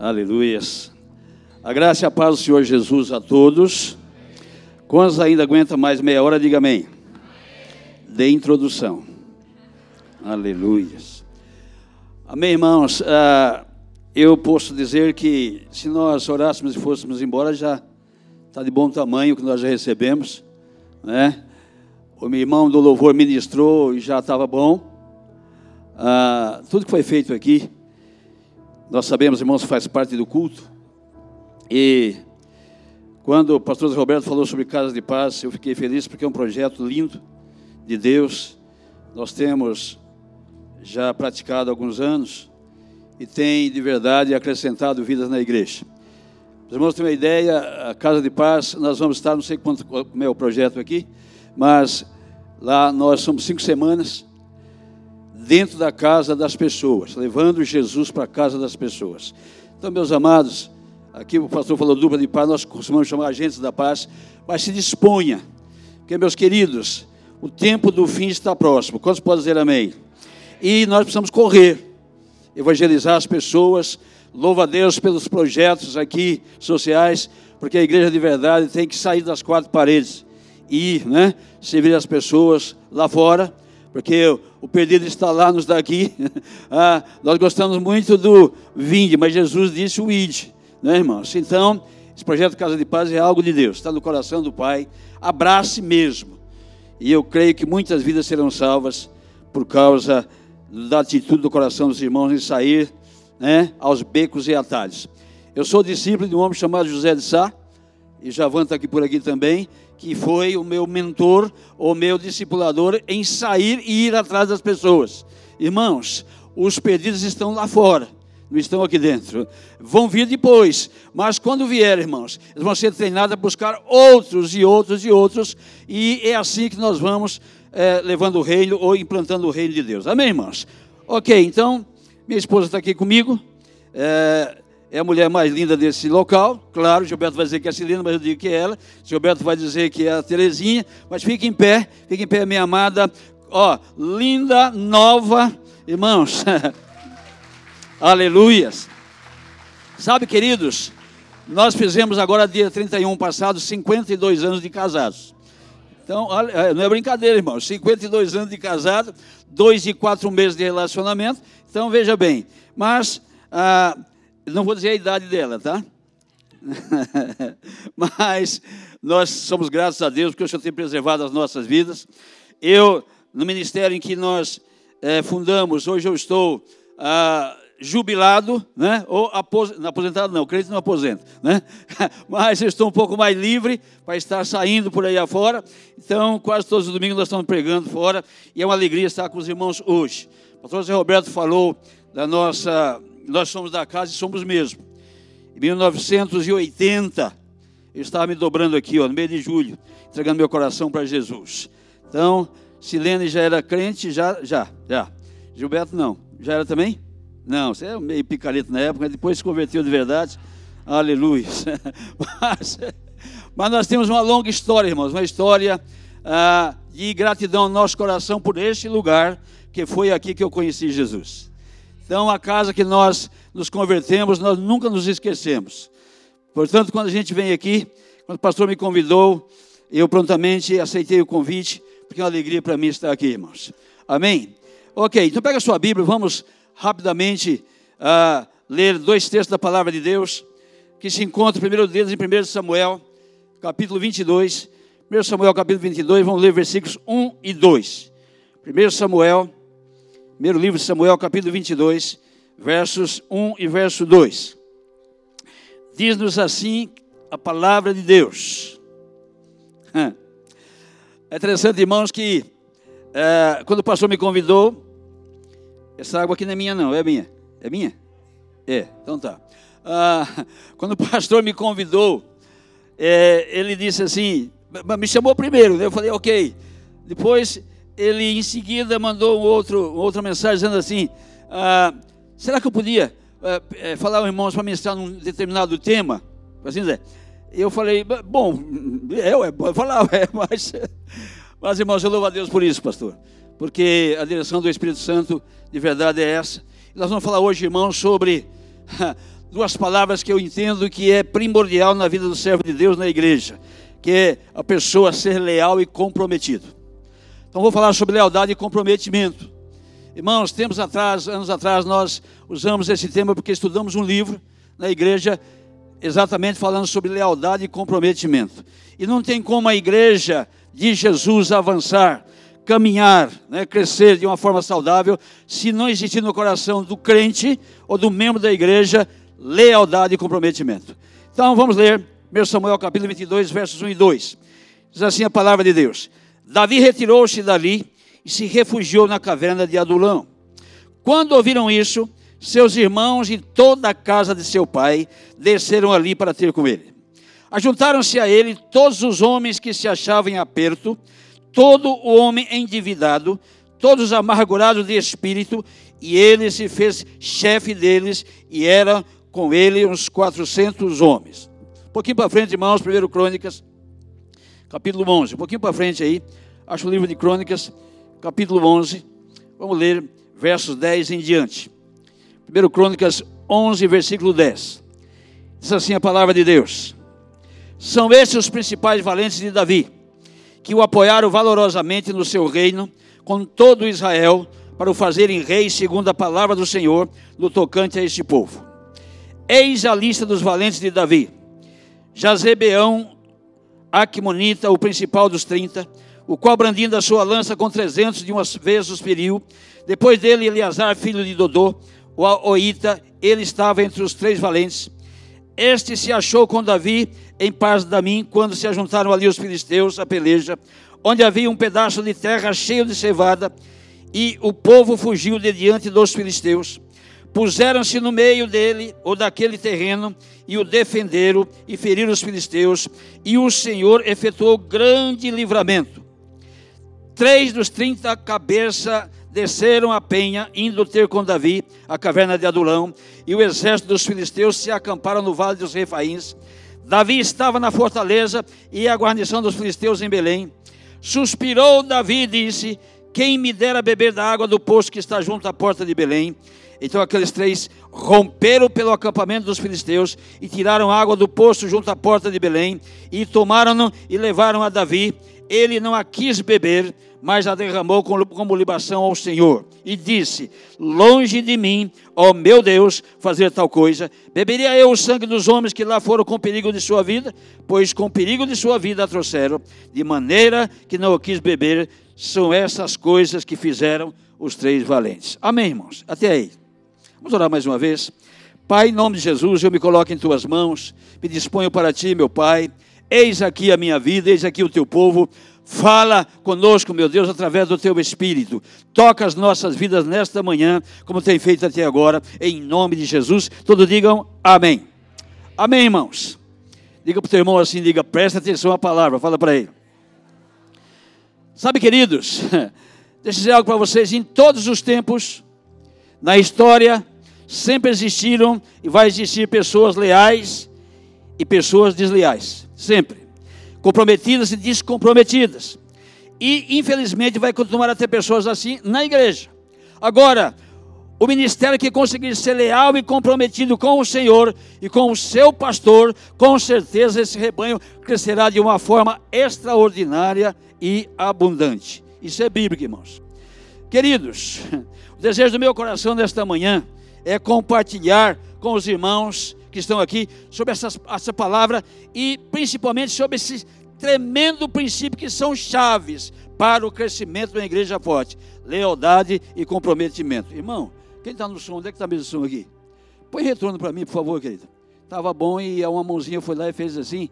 Aleluias. A graça e a paz do Senhor Jesus a todos. Quantos ainda aguenta mais meia hora, diga amém. De introdução. Aleluias. Amém, irmãos. Ah, eu posso dizer que se nós orássemos e fôssemos embora, já está de bom tamanho que nós já recebemos. Né? O meu irmão do louvor ministrou e já estava bom. Ah, tudo que foi feito aqui nós sabemos, irmãos, faz parte do culto. E quando o pastor Roberto falou sobre Casa de Paz, eu fiquei feliz porque é um projeto lindo de Deus. Nós temos já praticado há alguns anos e tem de verdade acrescentado vidas na igreja. Os irmãos têm uma ideia, a Casa de Paz, nós vamos estar, não sei quanto, como é o projeto aqui, mas lá nós somos cinco semanas dentro da casa das pessoas, levando Jesus para a casa das pessoas. Então, meus amados, aqui o pastor falou dupla de paz, nós costumamos chamar agentes da paz, mas se disponha, porque, meus queridos, o tempo do fim está próximo. Quantos podem dizer amém? E nós precisamos correr, evangelizar as pessoas. Louva a Deus pelos projetos aqui sociais, porque a igreja de verdade tem que sair das quatro paredes e né, servir as pessoas lá fora porque o perdido está lá nos daqui. ah, nós gostamos muito do vinde, mas Jesus disse o ide, né, irmãos? Então, esse projeto Casa de Paz é algo de Deus, está no coração do Pai. Abrace mesmo. E eu creio que muitas vidas serão salvas por causa da atitude do coração dos irmãos em sair né, aos becos e atalhos. Eu sou discípulo de um homem chamado José de Sá, e Javan está aqui por aqui também, que foi o meu mentor, o meu discipulador em sair e ir atrás das pessoas. Irmãos, os perdidos estão lá fora, não estão aqui dentro. Vão vir depois, mas quando vier, irmãos, eles vão ser treinados a buscar outros e outros e outros, e é assim que nós vamos é, levando o reino ou implantando o reino de Deus. Amém, irmãos? Ok, então, minha esposa está aqui comigo. É, é a mulher mais linda desse local. Claro, Gilberto vai dizer que é a Celina, mas eu digo que é ela. Gilberto vai dizer que é a Terezinha. Mas fique em pé, fique em pé, minha amada. Ó, linda, nova, irmãos. Aleluias. Sabe, queridos, nós fizemos agora, dia 31 passado, 52 anos de casados. Então, é, não é brincadeira, irmãos. 52 anos de casado, dois e quatro meses de relacionamento. Então, veja bem. Mas. Ah, não vou dizer a idade dela, tá? Mas nós somos gratos a Deus porque o Senhor tem preservado as nossas vidas. Eu, no ministério em que nós é, fundamos, hoje eu estou ah, jubilado, né? Ou aposentado, não, crente não aposenta, né? Mas eu estou um pouco mais livre para estar saindo por aí afora. Então, quase todos os domingos nós estamos pregando fora e é uma alegria estar com os irmãos hoje. O pastor José Roberto falou da nossa nós somos da casa e somos mesmo. Em 1980, eu estava me dobrando aqui, ó, no mês de julho, entregando meu coração para Jesus. Então, Silene já era crente, já, já, já. Gilberto não. Já era também? Não, você é meio picareta na época, depois se converteu de verdade. Aleluia. Mas, mas nós temos uma longa história, irmãos, uma história ah, de gratidão no nosso coração por este lugar, que foi aqui que eu conheci Jesus. Então, a casa que nós nos convertemos, nós nunca nos esquecemos. Portanto, quando a gente vem aqui, quando o pastor me convidou, eu prontamente aceitei o convite, porque é uma alegria para mim estar aqui, irmãos. Amém? Ok, então pega a sua Bíblia, vamos rapidamente uh, ler dois textos da palavra de Deus, que se encontram primeiro deles em 1 Samuel, capítulo 22. 1 Samuel, capítulo 22, vamos ler versículos 1 e 2. 1 Samuel, Primeiro livro de Samuel, capítulo 22, versos 1 e verso 2. Diz-nos assim a palavra de Deus. É interessante, irmãos, que é, quando o pastor me convidou, essa água aqui não é minha, não, é minha. É minha? É, então tá. Ah, quando o pastor me convidou, é, ele disse assim, me chamou primeiro, né? eu falei, ok. Depois ele em seguida mandou outro, outra mensagem dizendo assim: ah, será que eu podia ah, eh, falar irmãos para ministrar num determinado tema? Assim dizer. Eu falei, bom, é, é pode falar, é, mas, mas irmãos, eu louvo a Deus por isso, pastor, porque a direção do Espírito Santo de verdade é essa. nós vamos falar hoje, irmãos, sobre duas palavras que eu entendo que é primordial na vida do servo de Deus na igreja, que é a pessoa ser leal e comprometido. Então vou falar sobre lealdade e comprometimento. Irmãos, tempos atrás, anos atrás, nós usamos esse tema porque estudamos um livro na igreja exatamente falando sobre lealdade e comprometimento. E não tem como a igreja de Jesus avançar, caminhar, né, crescer de uma forma saudável, se não existir no coração do crente ou do membro da igreja lealdade e comprometimento. Então vamos ler 1 Samuel capítulo 22, versos 1 e 2. Diz assim a palavra de Deus: Davi retirou-se dali e se refugiou na caverna de Adulão. Quando ouviram isso, seus irmãos e toda a casa de seu pai desceram ali para ter com ele. Ajuntaram-se a ele todos os homens que se achavam em aperto, todo o homem endividado, todos amargurados de espírito, e ele se fez chefe deles, e era com ele uns 400 homens. Um pouquinho para frente, irmãos, 1 Crônicas, capítulo 11. Um pouquinho para frente aí, acho o livro de Crônicas, capítulo 11. Vamos ler versos 10 em diante. 1 Crônicas 11, versículo 10. Diz assim a palavra de Deus. São esses os principais valentes de Davi, que o apoiaram valorosamente no seu reino, com todo Israel, para o fazerem rei segundo a palavra do Senhor, no tocante a este povo. Eis a lista dos valentes de Davi. Jazebeão, Acmonita, o principal dos trinta, o qual brandindo a sua lança com trezentos de uma vez os feriu. Depois dele, Eleazar, filho de Dodô, o Oita, ele estava entre os três valentes. Este se achou com Davi em paz da mim, quando se ajuntaram ali os filisteus a peleja, onde havia um pedaço de terra cheio de cevada, e o povo fugiu de diante dos filisteus puseram-se no meio dele ou daquele terreno e o defenderam e feriram os filisteus, e o Senhor efetuou grande livramento. Três dos trinta cabeças desceram a penha, indo ter com Davi a caverna de Adulão, e o exército dos filisteus se acamparam no vale dos Refaíns. Davi estava na fortaleza e a guarnição dos filisteus em Belém. Suspirou Davi e disse: Quem me dera beber da água do poço que está junto à porta de Belém? Então aqueles três romperam pelo acampamento dos filisteus e tiraram água do poço junto à porta de Belém e tomaram-no e levaram a Davi. Ele não a quis beber, mas a derramou como libação ao Senhor. E disse: Longe de mim, ó meu Deus, fazer tal coisa. Beberia eu o sangue dos homens que lá foram com perigo de sua vida? Pois com perigo de sua vida a trouxeram, de maneira que não o quis beber. São essas coisas que fizeram os três valentes. Amém, irmãos? Até aí. Vamos orar mais uma vez. Pai, em nome de Jesus, eu me coloco em tuas mãos, me disponho para ti, meu Pai. Eis aqui a minha vida, eis aqui o teu povo. Fala conosco, meu Deus, através do teu Espírito. Toca as nossas vidas nesta manhã, como tem feito até agora, em nome de Jesus. Todos digam amém. Amém, irmãos. Diga para o teu irmão assim, diga, presta atenção à palavra, fala para ele. Sabe, queridos, deixa eu dizer algo para vocês, em todos os tempos, na história, sempre existiram e vai existir pessoas leais e pessoas desleais, sempre. Comprometidas e descomprometidas. E infelizmente vai continuar a ter pessoas assim na igreja. Agora, o ministério que conseguir ser leal e comprometido com o Senhor e com o seu pastor, com certeza esse rebanho crescerá de uma forma extraordinária e abundante. Isso é bíblico, irmãos. Queridos, o desejo do meu coração nesta manhã é compartilhar com os irmãos que estão aqui sobre essa, essa palavra e principalmente sobre esse tremendo princípio que são chaves para o crescimento da igreja forte: lealdade e comprometimento. Irmão, quem está no som? Onde é que está mesmo o som aqui? Põe retorno para mim, por favor, querido. Estava bom e uma mãozinha foi lá e fez assim.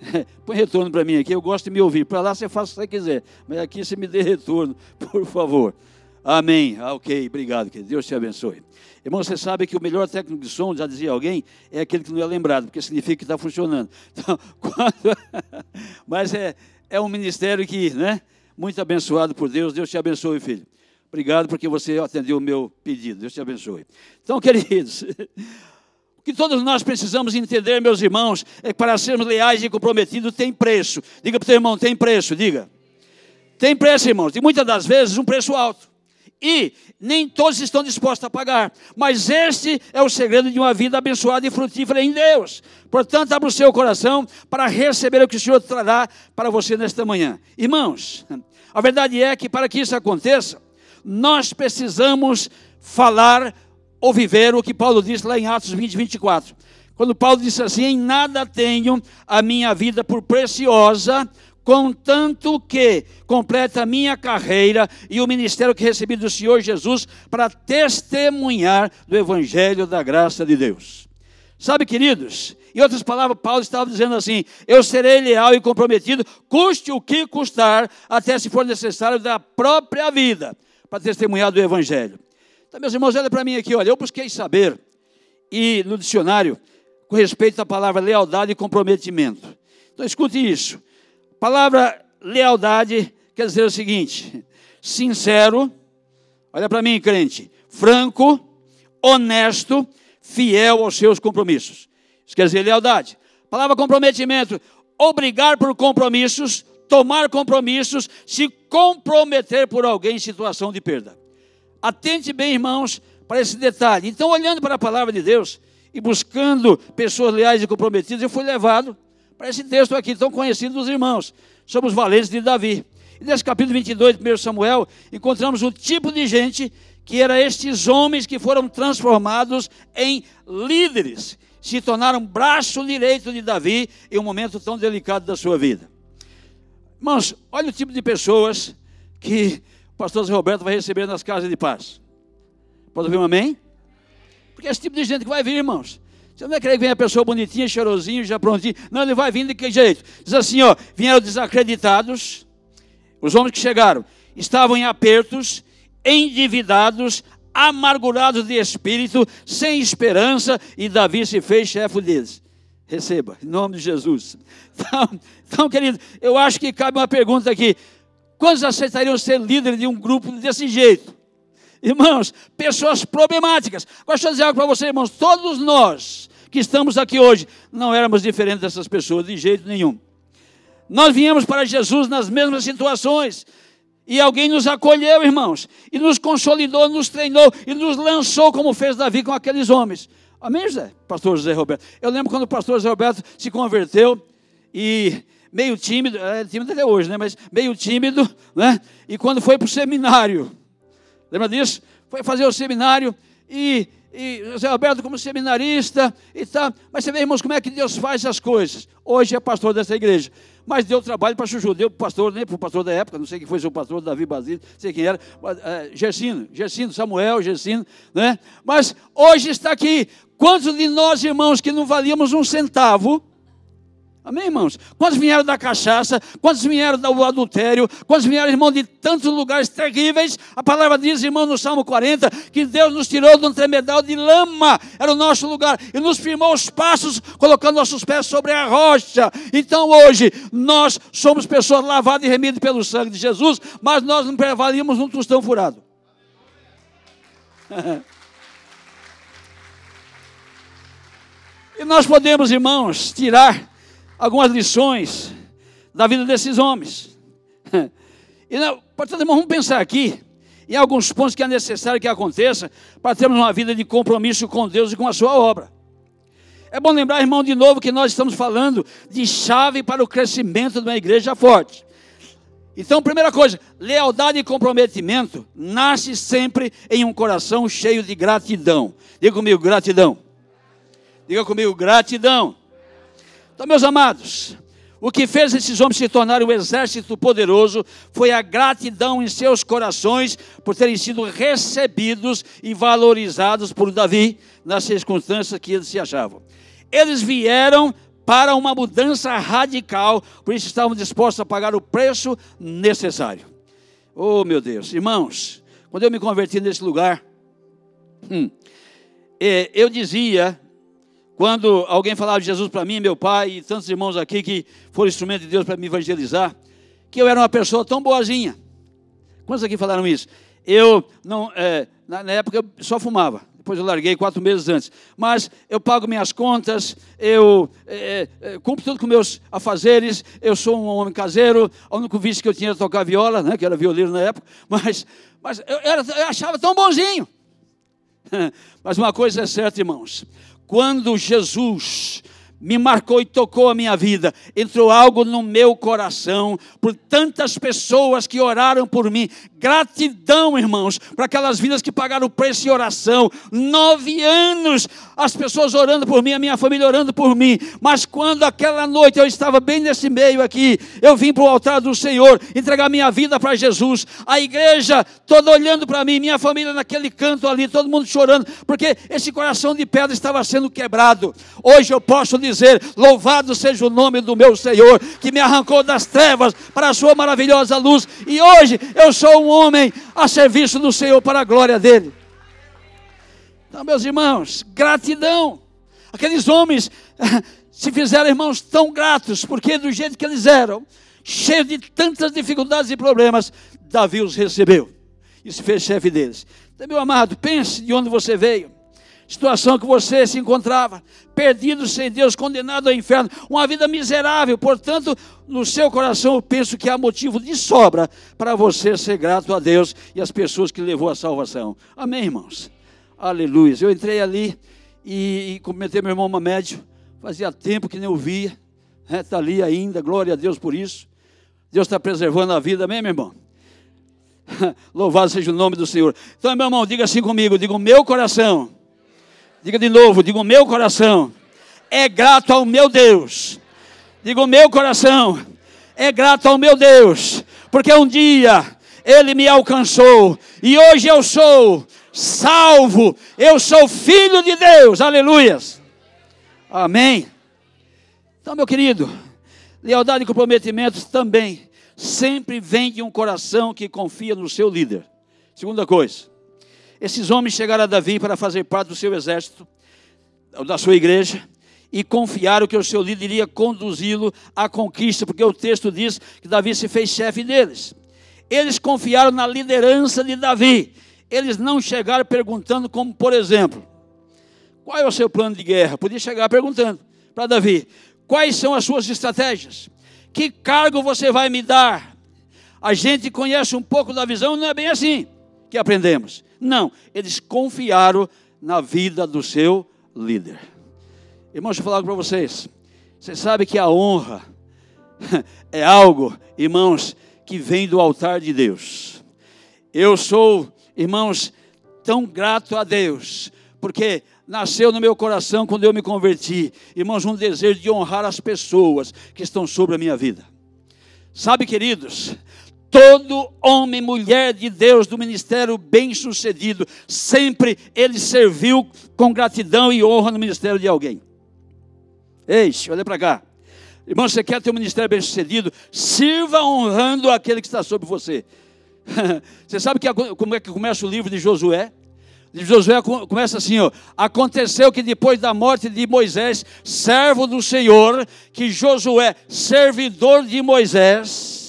Põe retorno para mim aqui, eu gosto de me ouvir. Para lá você faz o que você quiser, mas aqui você me dê retorno, por favor. Amém. Ah, ok, obrigado, que Deus te abençoe. Irmão, você sabe que o melhor técnico de som, já dizia alguém, é aquele que não é lembrado, porque significa que está funcionando. Então, quando... Mas é, é um ministério que, né, muito abençoado por Deus. Deus te abençoe, filho. Obrigado porque você atendeu o meu pedido. Deus te abençoe. Então, queridos, o que todos nós precisamos entender, meus irmãos, é que para sermos leais e comprometidos tem preço. Diga para o teu irmão, tem preço, diga. Tem preço, irmãos, e muitas das vezes um preço alto. E nem todos estão dispostos a pagar. Mas este é o segredo de uma vida abençoada e frutífera em Deus. Portanto, abra o seu coração para receber o que o Senhor trará para você nesta manhã. Irmãos, a verdade é que para que isso aconteça, nós precisamos falar ou viver o que Paulo disse lá em Atos 20, 24. Quando Paulo disse assim: Em nada tenho a minha vida por preciosa, contanto que completa a minha carreira e o ministério que recebi do Senhor Jesus para testemunhar do Evangelho da graça de Deus. Sabe, queridos, em outras palavras, Paulo estava dizendo assim: Eu serei leal e comprometido, custe o que custar, até se for necessário, da própria vida, para testemunhar do Evangelho. Então, meus irmãos, olha para mim aqui, olha, eu busquei saber, e no dicionário, com respeito à palavra lealdade e comprometimento. Então, escute isso. Palavra lealdade quer dizer o seguinte: sincero, olha para mim, crente, franco, honesto, fiel aos seus compromissos. Isso quer dizer lealdade. Palavra comprometimento, obrigar por compromissos, tomar compromissos, se comprometer por alguém em situação de perda. Atente bem, irmãos, para esse detalhe. Então, olhando para a palavra de Deus e buscando pessoas leais e comprometidas, eu fui levado para esse texto aqui, tão conhecido dos irmãos. Somos valentes de Davi. E nesse capítulo 22 de 1 Samuel, encontramos o tipo de gente que era estes homens que foram transformados em líderes, se tornaram braço direito de Davi em um momento tão delicado da sua vida. Irmãos, olha o tipo de pessoas que o pastor Zé Roberto vai receber nas casas de paz. Pode ouvir um amém? Porque é esse tipo de gente que vai vir, irmãos. Você não vai querer que venha a pessoa bonitinha, cheirosinho, já prontinho. Não, ele vai vir de que jeito? Diz assim, ó, vieram desacreditados, os homens que chegaram, estavam em apertos, endividados, amargurados de espírito, sem esperança, e Davi se fez chefe deles. Receba, em nome de Jesus. Então, então, querido, eu acho que cabe uma pergunta aqui. Quantos aceitariam ser líder de um grupo desse jeito? Irmãos, pessoas problemáticas. Gosto de dizer algo para você, irmãos. Todos nós que estamos aqui hoje, não éramos diferentes dessas pessoas de jeito nenhum. Nós viemos para Jesus nas mesmas situações. E alguém nos acolheu, irmãos, e nos consolidou, nos treinou e nos lançou, como fez Davi com aqueles homens. Amém, José? Pastor José Roberto. Eu lembro quando o pastor José Roberto se converteu e meio tímido, é tímido até hoje, né? Mas meio tímido, né? E quando foi para o seminário, lembra disso? Foi fazer o seminário e e José Alberto como seminarista e tal. Mas você vê, irmãos, como é que Deus faz as coisas. Hoje é pastor dessa igreja. Mas deu trabalho para Chuchu, deu para o pastor, nem para o pastor da época, não sei quem foi seu pastor, Davi Basílio, não sei quem era, é, Gersino, Gersino, Samuel, Gersino, né? Mas hoje está aqui. Quantos de nós, irmãos, que não valíamos um centavo, Amém, irmãos? Quantos vieram da cachaça? Quantos vieram do adultério? Quantos vieram, irmão, de tantos lugares terríveis? A palavra diz, irmão, no Salmo 40, que Deus nos tirou de um tremedal de lama, era o nosso lugar, e nos firmou os passos, colocando nossos pés sobre a rocha. Então, hoje, nós somos pessoas lavadas e remidas pelo sangue de Jesus, mas nós não prevalíamos num tostão furado. e nós podemos, irmãos, tirar algumas lições da vida desses homens. E, portanto, irmão, vamos pensar aqui em alguns pontos que é necessário que aconteça para termos uma vida de compromisso com Deus e com a sua obra. É bom lembrar, irmão, de novo que nós estamos falando de chave para o crescimento de uma igreja forte. Então, primeira coisa, lealdade e comprometimento nasce sempre em um coração cheio de gratidão. Diga comigo, gratidão. Diga comigo, gratidão. Então, meus amados, o que fez esses homens se tornarem um exército poderoso foi a gratidão em seus corações por terem sido recebidos e valorizados por Davi nas circunstâncias que eles se achavam. Eles vieram para uma mudança radical, por isso estavam dispostos a pagar o preço necessário. Oh, meu Deus, irmãos, quando eu me converti nesse lugar, hum, é, eu dizia quando alguém falava de Jesus para mim, meu pai e tantos irmãos aqui que foram instrumento de Deus para me evangelizar, que eu era uma pessoa tão boazinha. Quantos aqui falaram isso? Eu, não, é, na, na, época, eu só fumava. Depois eu larguei quatro meses antes. Mas eu pago minhas contas, eu é, é, cumpro tudo com meus afazeres, eu sou um homem caseiro, o único vício que eu tinha era tocar viola, né, que era violino na época, mas, mas eu, eu achava tão bonzinho. Mas uma coisa é certa, irmãos, quando Jesus me marcou e tocou a minha vida. Entrou algo no meu coração por tantas pessoas que oraram por mim. Gratidão, irmãos, para aquelas vidas que pagaram o preço em oração. Nove anos as pessoas orando por mim, a minha família orando por mim. Mas quando aquela noite eu estava bem nesse meio aqui, eu vim para o altar do Senhor entregar minha vida para Jesus. A igreja toda olhando para mim, minha família naquele canto ali, todo mundo chorando, porque esse coração de pedra estava sendo quebrado. Hoje eu posso dizer dizer: Louvado seja o nome do meu Senhor, que me arrancou das trevas para a sua maravilhosa luz, e hoje eu sou um homem a serviço do Senhor para a glória dele. Então, meus irmãos, gratidão. Aqueles homens se fizeram irmãos tão gratos, porque do jeito que eles eram, cheios de tantas dificuldades e problemas, Davi os recebeu e se fez chefe deles. Então, meu amado, pense de onde você veio situação que você se encontrava, perdido sem Deus, condenado ao inferno, uma vida miserável. Portanto, no seu coração eu penso que há motivo de sobra para você ser grato a Deus e as pessoas que levou à salvação. Amém, irmãos? Aleluia. Eu entrei ali e, e cumprimentei meu irmão Mamédio. Fazia tempo que nem eu via. Está né? ali ainda, glória a Deus por isso. Deus está preservando a vida, amém, meu irmão? Louvado seja o nome do Senhor. Então, meu irmão, diga assim comigo: diga o meu coração Diga de novo, diga o meu coração é grato ao meu Deus. Diga o meu coração é grato ao meu Deus, porque um dia ele me alcançou e hoje eu sou salvo. Eu sou filho de Deus. Aleluias. Amém. Então, meu querido, lealdade e comprometimento também sempre vem de um coração que confia no seu líder. Segunda coisa, esses homens chegaram a Davi para fazer parte do seu exército, da sua igreja, e confiaram que o seu líder iria conduzi-lo à conquista, porque o texto diz que Davi se fez chefe deles. Eles confiaram na liderança de Davi. Eles não chegaram perguntando, como por exemplo, qual é o seu plano de guerra? Podia chegar perguntando para Davi: quais são as suas estratégias? Que cargo você vai me dar? A gente conhece um pouco da visão, não é bem assim que aprendemos. Não, eles confiaram na vida do seu líder. Irmãos, deixa eu falar para vocês. Você sabe que a honra é algo, irmãos, que vem do altar de Deus. Eu sou, irmãos, tão grato a Deus, porque nasceu no meu coração quando eu me converti, irmãos, um desejo de honrar as pessoas que estão sobre a minha vida. Sabe, queridos, Todo homem mulher de Deus do ministério bem-sucedido, sempre ele serviu com gratidão e honra no ministério de alguém. Eixe, olha para cá. Irmão, você quer ter um ministério bem-sucedido? Sirva honrando aquele que está sobre você. você sabe que, como é que começa o livro de Josué? De Josué começa assim, ó. Aconteceu que depois da morte de Moisés, servo do Senhor, que Josué, servidor de Moisés,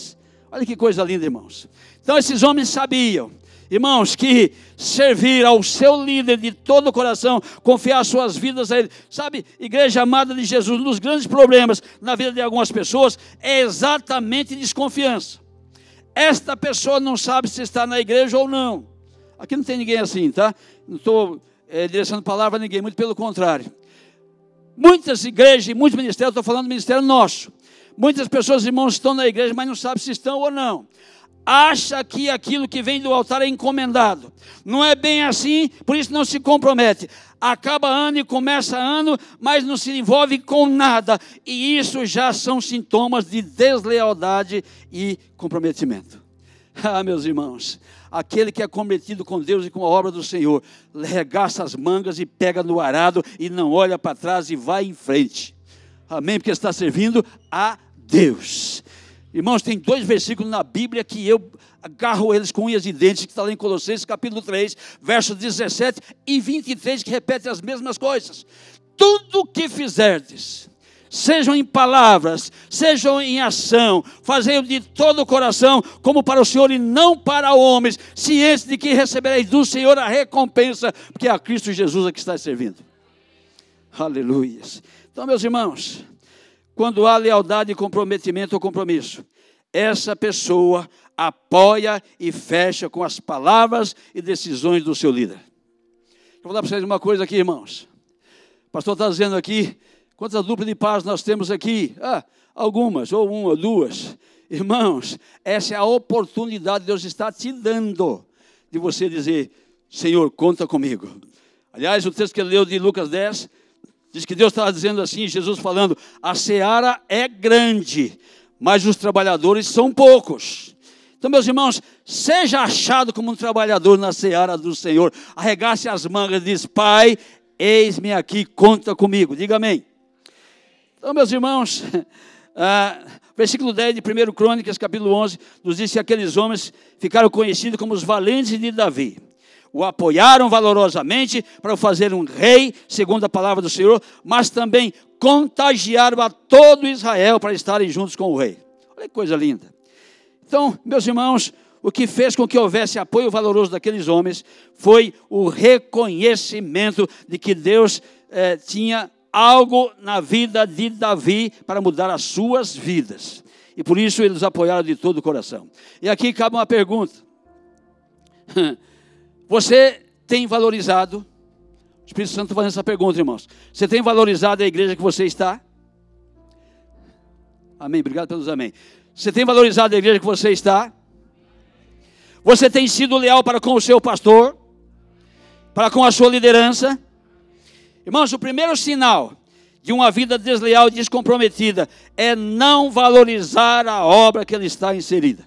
Olha que coisa linda, irmãos. Então esses homens sabiam, irmãos, que servir ao seu líder de todo o coração, confiar suas vidas a ele. Sabe, igreja amada de Jesus, um dos grandes problemas na vida de algumas pessoas é exatamente desconfiança. Esta pessoa não sabe se está na igreja ou não. Aqui não tem ninguém assim, tá? Não estou é, direcionando palavra a ninguém, muito pelo contrário. Muitas igrejas e muitos ministérios, estou falando do ministério nosso, Muitas pessoas, irmãos, estão na igreja, mas não sabem se estão ou não. Acha que aquilo que vem do altar é encomendado. Não é bem assim, por isso não se compromete. Acaba ano e começa ano, mas não se envolve com nada. E isso já são sintomas de deslealdade e comprometimento. Ah, meus irmãos, aquele que é comprometido com Deus e com a obra do Senhor, regaça as mangas e pega no arado e não olha para trás e vai em frente. Amém? Porque está servindo a Deus. Irmãos, tem dois versículos na Bíblia que eu agarro eles com unhas e dentes, que está lá em Colossenses capítulo 3, versos 17 e 23, que repete as mesmas coisas. Tudo que fizerdes, sejam em palavras, sejam em ação, fazei de todo o coração, como para o Senhor e não para homens, cientes de que recebereis do Senhor a recompensa, porque é a Cristo Jesus a que está servindo. Aleluia. Então, meus irmãos, quando há lealdade, comprometimento ou compromisso, essa pessoa apoia e fecha com as palavras e decisões do seu líder. Eu vou dar para vocês uma coisa aqui, irmãos. O pastor está dizendo aqui, quantas duplas de paz nós temos aqui? Ah, algumas, ou uma, ou duas. Irmãos, essa é a oportunidade que Deus está te dando de você dizer, Senhor, conta comigo. Aliás, o texto que ele leu de Lucas 10, diz que Deus estava dizendo assim, Jesus falando, a seara é grande, mas os trabalhadores são poucos. Então, meus irmãos, seja achado como um trabalhador na seara do Senhor. Arregace as mangas e diz: Pai, eis-me aqui, conta comigo. Diga amém. Então, meus irmãos, ah, versículo 10 de 1 Crônicas, capítulo 11, nos diz que aqueles homens ficaram conhecidos como os valentes de Davi. O apoiaram valorosamente para o fazer um rei, segundo a palavra do Senhor, mas também contagiaram a todo Israel para estarem juntos com o rei. Olha que coisa linda. Então, meus irmãos, o que fez com que houvesse apoio valoroso daqueles homens foi o reconhecimento de que Deus eh, tinha algo na vida de Davi para mudar as suas vidas. E por isso eles apoiaram de todo o coração. E aqui cabe uma pergunta: Você tem valorizado? O Espírito Santo está fazendo essa pergunta, irmãos. Você tem valorizado a igreja que você está? Amém. Obrigado pelos amém. Você tem valorizado a igreja que você está? Você tem sido leal para com o seu pastor? Para com a sua liderança? Irmãos, o primeiro sinal de uma vida desleal e descomprometida é não valorizar a obra que ele está inserida.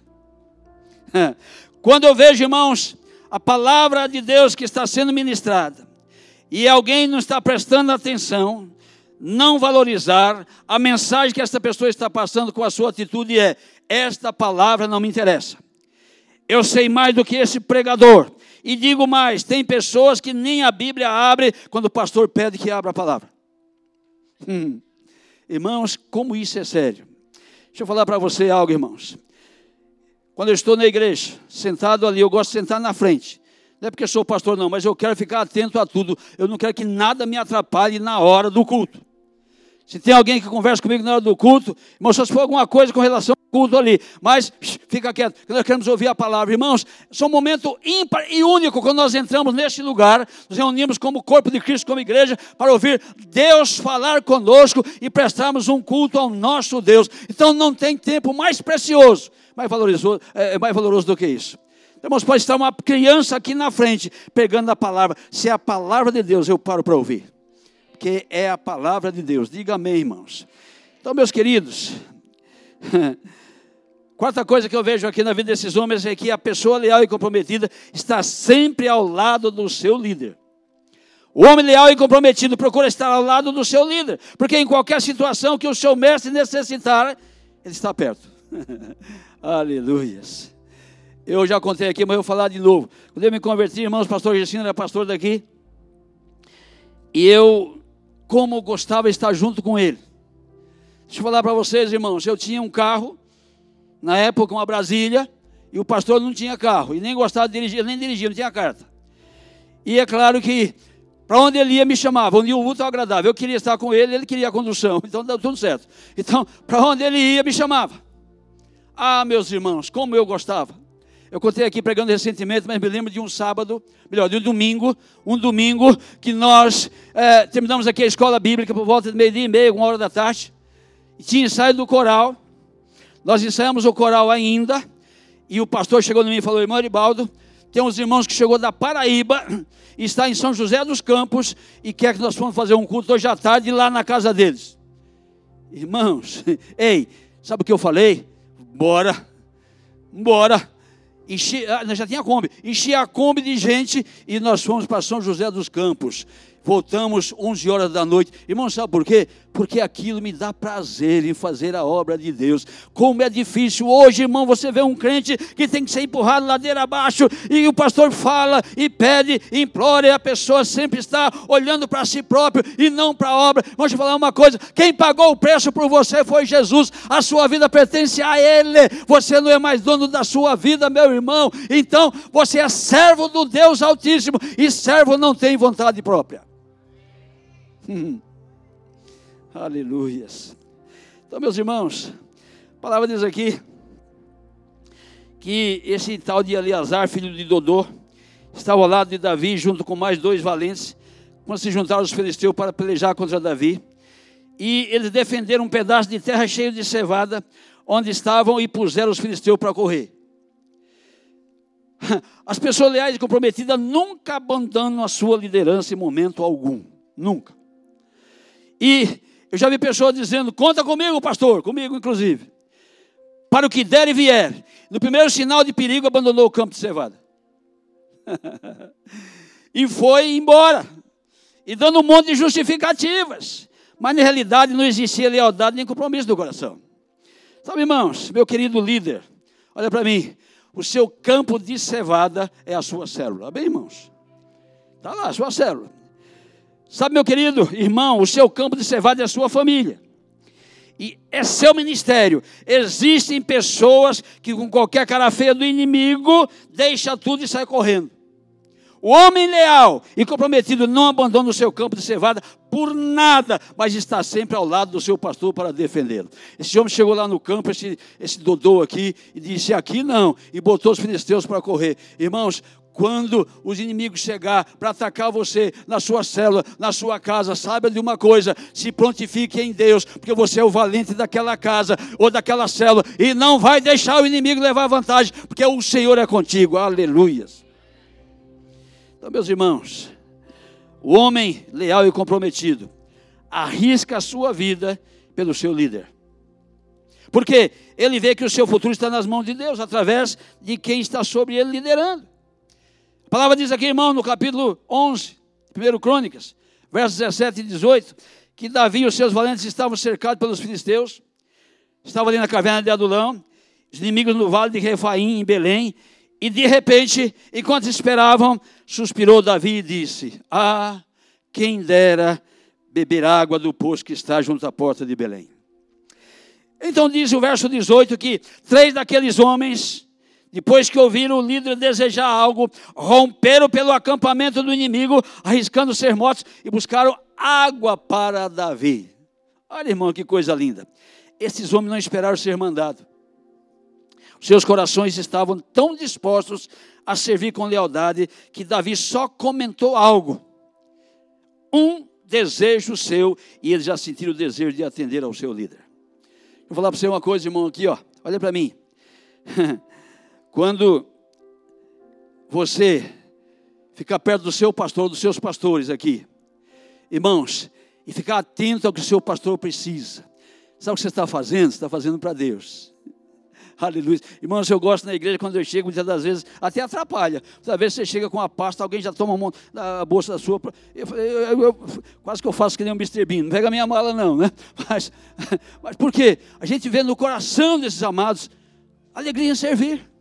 Quando eu vejo, irmãos, a palavra de Deus que está sendo ministrada e alguém não está prestando atenção, não valorizar a mensagem que essa pessoa está passando com a sua atitude é: esta palavra não me interessa. Eu sei mais do que esse pregador. E digo mais: tem pessoas que nem a Bíblia abre quando o pastor pede que abra a palavra. Hum. Irmãos, como isso é sério. Deixa eu falar para você algo, irmãos. Quando eu estou na igreja, sentado ali, eu gosto de sentar na frente. Não é porque eu sou pastor, não, mas eu quero ficar atento a tudo. Eu não quero que nada me atrapalhe na hora do culto. Se tem alguém que conversa comigo na hora do culto, irmão, se for alguma coisa com relação culto ali, mas fica quieto, nós queremos ouvir a palavra. Irmãos, é um momento ímpar e único quando nós entramos neste lugar, nos reunimos como corpo de Cristo, como igreja, para ouvir Deus falar conosco e prestarmos um culto ao nosso Deus. Então não tem tempo mais precioso, mais valoroso, é, é mais valoroso do que isso. Irmãos, pode estar uma criança aqui na frente, pegando a palavra. Se é a palavra de Deus, eu paro para ouvir porque é a palavra de Deus. Diga amém, irmãos. Então, meus queridos, quarta coisa que eu vejo aqui na vida desses homens é que a pessoa leal e comprometida está sempre ao lado do seu líder. O homem leal e comprometido procura estar ao lado do seu líder, porque em qualquer situação que o seu mestre necessitar, ele está perto. Aleluias. Eu já contei aqui, mas eu vou falar de novo. Quando eu me converti, irmãos, pastor Gessino era pastor daqui. E eu como gostava de estar junto com ele. Deixa eu falar para vocês, irmãos, eu tinha um carro, na época uma Brasília, e o pastor não tinha carro, e nem gostava de dirigir, nem dirigia, não tinha carta. E é claro que, para onde ele ia, me chamava, onde o estava agradável. Eu queria estar com ele, ele queria a condução, então deu tudo certo. Então, para onde ele ia, me chamava. Ah, meus irmãos, como eu gostava. Eu contei aqui pregando recentemente, mas me lembro de um sábado, melhor, de um domingo, um domingo que nós é, terminamos aqui a escola bíblica por volta de meio-dia e meio, uma hora da tarde. E tinha ensaio do coral. Nós ensaiamos o coral ainda. E o pastor chegou em mim e falou: Irmão Aribaldo, tem uns irmãos que chegou da Paraíba está em São José dos Campos e quer que nós vamos fazer um culto hoje à tarde lá na casa deles. Irmãos, ei, sabe o que eu falei? Bora, bora. Enchi, ah, já tinha Kombi, enchi a Kombi de gente e nós fomos para São José dos Campos. voltamos 11 horas da noite. Irmão, sabe por quê? Porque aquilo me dá prazer em fazer a obra de Deus. Como é difícil hoje, irmão, você vê um crente que tem que ser empurrado ladeira abaixo e o pastor fala e pede, e implora, e a pessoa sempre está olhando para si próprio e não para a obra. Vamos te falar uma coisa: quem pagou o preço por você foi Jesus, a sua vida pertence a Ele. Você não é mais dono da sua vida, meu irmão. Então, você é servo do Deus Altíssimo e servo não tem vontade própria. Hum. Aleluias. Então, meus irmãos, a palavra diz aqui que esse tal de Eleazar, filho de Dodô, estava ao lado de Davi, junto com mais dois valentes, quando se juntaram os filisteus para pelejar contra Davi. E eles defenderam um pedaço de terra cheio de cevada, onde estavam e puseram os filisteus para correr. As pessoas leais e comprometidas nunca abandonam a sua liderança em momento algum. Nunca. E eu já vi pessoas dizendo: conta comigo, pastor, comigo inclusive. Para o que der e vier. No primeiro sinal de perigo, abandonou o campo de cevada. e foi embora. E dando um monte de justificativas. Mas na realidade não existia lealdade nem compromisso do coração. Sabe, irmãos, meu querido líder, olha para mim. O seu campo de cevada é a sua célula. Bem, irmãos? Está lá, a sua célula. Sabe, meu querido irmão, o seu campo de cevada é a sua família. E é seu ministério. Existem pessoas que, com qualquer cara feia do inimigo, deixa tudo e sai correndo. O homem leal e comprometido não abandona o seu campo de cevada por nada, mas está sempre ao lado do seu pastor para defendê-lo. Esse homem chegou lá no campo, esse, esse Dodô aqui, e disse: Aqui não, e botou os filisteus para correr. Irmãos, quando os inimigos chegar para atacar você na sua célula, na sua casa, saiba de uma coisa: se prontifique em Deus, porque você é o valente daquela casa ou daquela célula e não vai deixar o inimigo levar vantagem, porque o Senhor é contigo. Aleluias. Então, meus irmãos, o homem leal e comprometido arrisca a sua vida pelo seu líder. Porque ele vê que o seu futuro está nas mãos de Deus, através de quem está sobre ele liderando. Palavra diz aqui, irmão, no capítulo 11, 1 Crônicas, versos 17 e 18, que Davi e os seus valentes estavam cercados pelos filisteus, estavam ali na caverna de Adulão, os inimigos no vale de Refaim, em Belém, e de repente, enquanto esperavam, suspirou Davi e disse: Ah, quem dera beber água do poço que está junto à porta de Belém. Então diz o verso 18 que três daqueles homens depois que ouviram o líder desejar algo, romperam pelo acampamento do inimigo, arriscando ser mortos, e buscaram água para Davi. Olha, irmão, que coisa linda. Esses homens não esperaram ser mandados. Seus corações estavam tão dispostos a servir com lealdade que Davi só comentou algo. Um desejo seu, e eles já sentiram o desejo de atender ao seu líder. Vou falar para você uma coisa, irmão, aqui, ó. Olha para mim. Quando você ficar perto do seu pastor, dos seus pastores aqui, irmãos, e ficar atento ao que o seu pastor precisa. Sabe o que você está fazendo? Você está fazendo para Deus. Aleluia. Irmãos, eu gosto na igreja, quando eu chego, muitas das vezes, até atrapalha. Às vezes você chega com a pasta, alguém já toma a bolsa da sua. Eu, eu, eu, quase que eu faço que nem um Mr. Não pega minha mala, não, né? Mas, mas por quê? A gente vê no coração desses amados alegria em servir.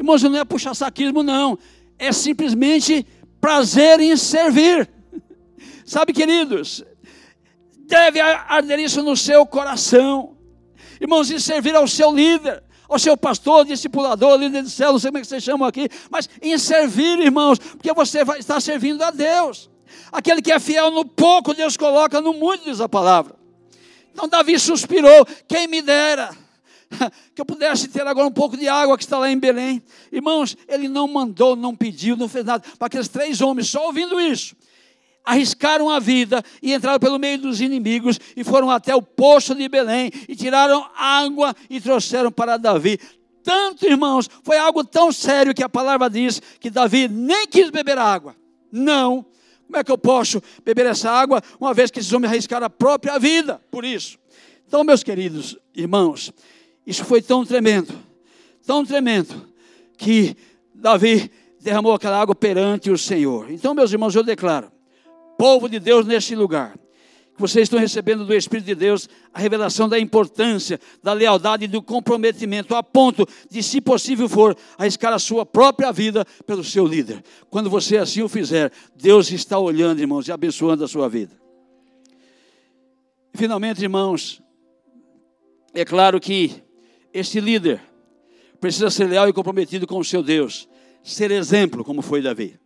Irmãos, não é puxar saquismo, não. É simplesmente prazer em servir. Sabe, queridos, deve arder isso no seu coração. Irmãos, em servir ao seu líder, ao seu pastor, discipulador, líder de céu, não sei como é que vocês chamam aqui, mas em servir, irmãos, porque você vai estar servindo a Deus. Aquele que é fiel no pouco, Deus coloca no muito, diz a palavra. Então Davi suspirou, quem me dera que eu pudesse ter agora um pouco de água que está lá em Belém. Irmãos, ele não mandou, não pediu, não fez nada. Para aqueles três homens, só ouvindo isso, arriscaram a vida e entraram pelo meio dos inimigos e foram até o poço de Belém e tiraram água e trouxeram para Davi. Tanto, irmãos, foi algo tão sério que a palavra diz que Davi nem quis beber água. Não. Como é que eu posso beber essa água, uma vez que esses homens arriscaram a própria vida por isso? Então, meus queridos irmãos, isso foi tão tremendo, tão tremendo, que Davi derramou aquela água perante o Senhor. Então, meus irmãos, eu declaro: povo de Deus neste lugar. Que vocês estão recebendo do Espírito de Deus a revelação da importância, da lealdade e do comprometimento, a ponto de, se possível for, arriscar a sua própria vida pelo seu líder. Quando você assim o fizer, Deus está olhando, irmãos, e abençoando a sua vida. Finalmente, irmãos, é claro que este líder precisa ser leal e comprometido com o seu Deus, ser exemplo, como foi Davi.